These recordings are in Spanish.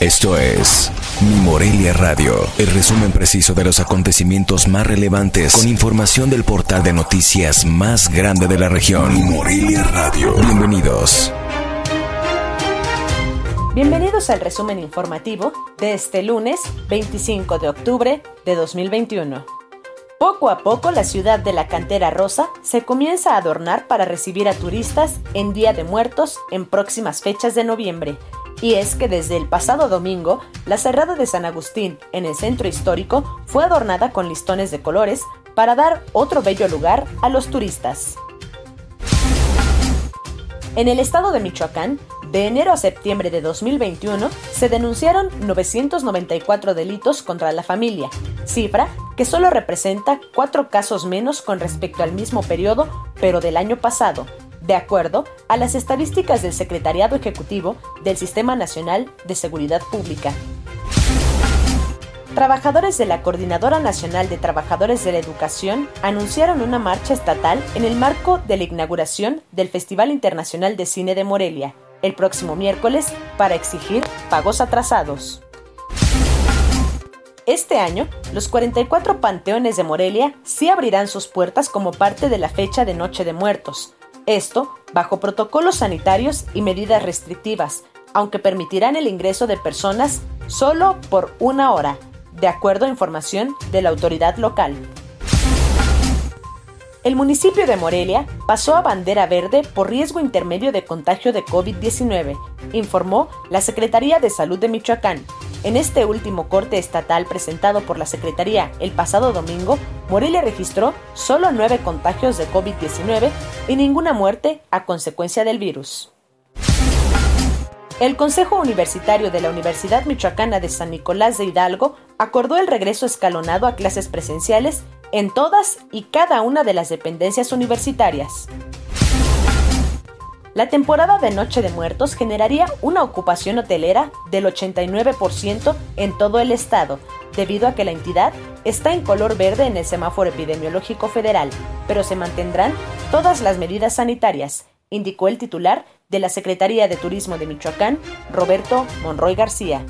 Esto es Mi Morelia Radio, el resumen preciso de los acontecimientos más relevantes con información del portal de noticias más grande de la región. Mi Morelia Radio. Bienvenidos. Bienvenidos al resumen informativo de este lunes 25 de octubre de 2021. Poco a poco la ciudad de la Cantera Rosa se comienza a adornar para recibir a turistas en Día de Muertos en próximas fechas de noviembre y es que desde el pasado domingo, la Cerrada de San Agustín, en el centro histórico, fue adornada con listones de colores para dar otro bello lugar a los turistas. En el estado de Michoacán, de enero a septiembre de 2021, se denunciaron 994 delitos contra la familia, cifra que solo representa cuatro casos menos con respecto al mismo periodo, pero del año pasado, de acuerdo a las estadísticas del Secretariado Ejecutivo del Sistema Nacional de Seguridad Pública. Trabajadores de la Coordinadora Nacional de Trabajadores de la Educación anunciaron una marcha estatal en el marco de la inauguración del Festival Internacional de Cine de Morelia, el próximo miércoles, para exigir pagos atrasados. Este año, los 44 panteones de Morelia sí abrirán sus puertas como parte de la fecha de Noche de Muertos, esto bajo protocolos sanitarios y medidas restrictivas, aunque permitirán el ingreso de personas solo por una hora, de acuerdo a información de la autoridad local. El municipio de Morelia pasó a bandera verde por riesgo intermedio de contagio de COVID-19, informó la Secretaría de Salud de Michoacán, en este último corte estatal presentado por la Secretaría el pasado domingo, Morelia registró solo nueve contagios de COVID-19 y ninguna muerte a consecuencia del virus. El Consejo Universitario de la Universidad Michoacana de San Nicolás de Hidalgo acordó el regreso escalonado a clases presenciales en todas y cada una de las dependencias universitarias. La temporada de Noche de Muertos generaría una ocupación hotelera del 89% en todo el estado, debido a que la entidad está en color verde en el semáforo epidemiológico federal, pero se mantendrán todas las medidas sanitarias, indicó el titular de la Secretaría de Turismo de Michoacán, Roberto Monroy García.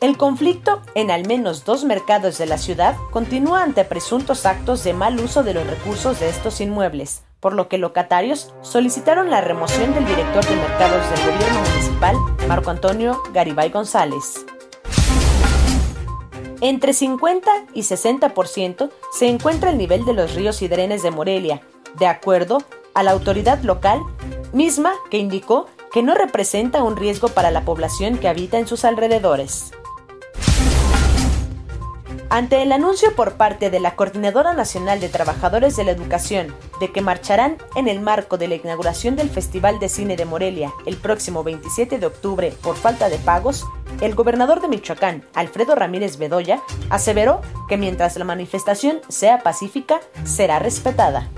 El conflicto en al menos dos mercados de la ciudad continúa ante presuntos actos de mal uso de los recursos de estos inmuebles, por lo que locatarios solicitaron la remoción del director de mercados del gobierno municipal, Marco Antonio Garibay González. Entre 50 y 60% se encuentra el nivel de los ríos y drenes de Morelia, de acuerdo a la autoridad local, misma que indicó que no representa un riesgo para la población que habita en sus alrededores. Ante el anuncio por parte de la Coordinadora Nacional de Trabajadores de la Educación de que marcharán en el marco de la inauguración del Festival de Cine de Morelia el próximo 27 de octubre por falta de pagos, el gobernador de Michoacán, Alfredo Ramírez Bedoya, aseveró que mientras la manifestación sea pacífica, será respetada.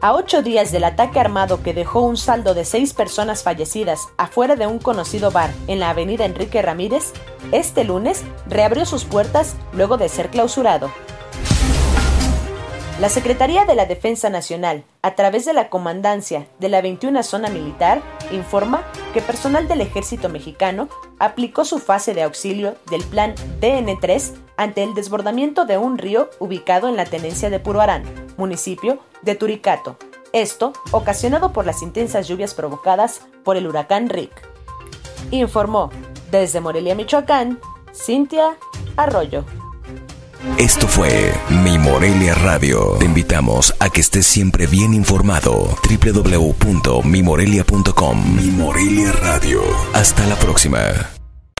A ocho días del ataque armado que dejó un saldo de seis personas fallecidas afuera de un conocido bar en la avenida Enrique Ramírez, este lunes reabrió sus puertas luego de ser clausurado. La Secretaría de la Defensa Nacional, a través de la Comandancia de la 21 Zona Militar, informa que personal del Ejército Mexicano aplicó su fase de auxilio del Plan DN3 ante el desbordamiento de un río ubicado en la tenencia de Puruarán, municipio de Turicato. Esto ocasionado por las intensas lluvias provocadas por el huracán Rick. Informó desde Morelia, Michoacán, Cintia Arroyo. Esto fue Mi Morelia Radio. Te invitamos a que estés siempre bien informado. www.mimorelia.com Mi Morelia Radio. Hasta la próxima.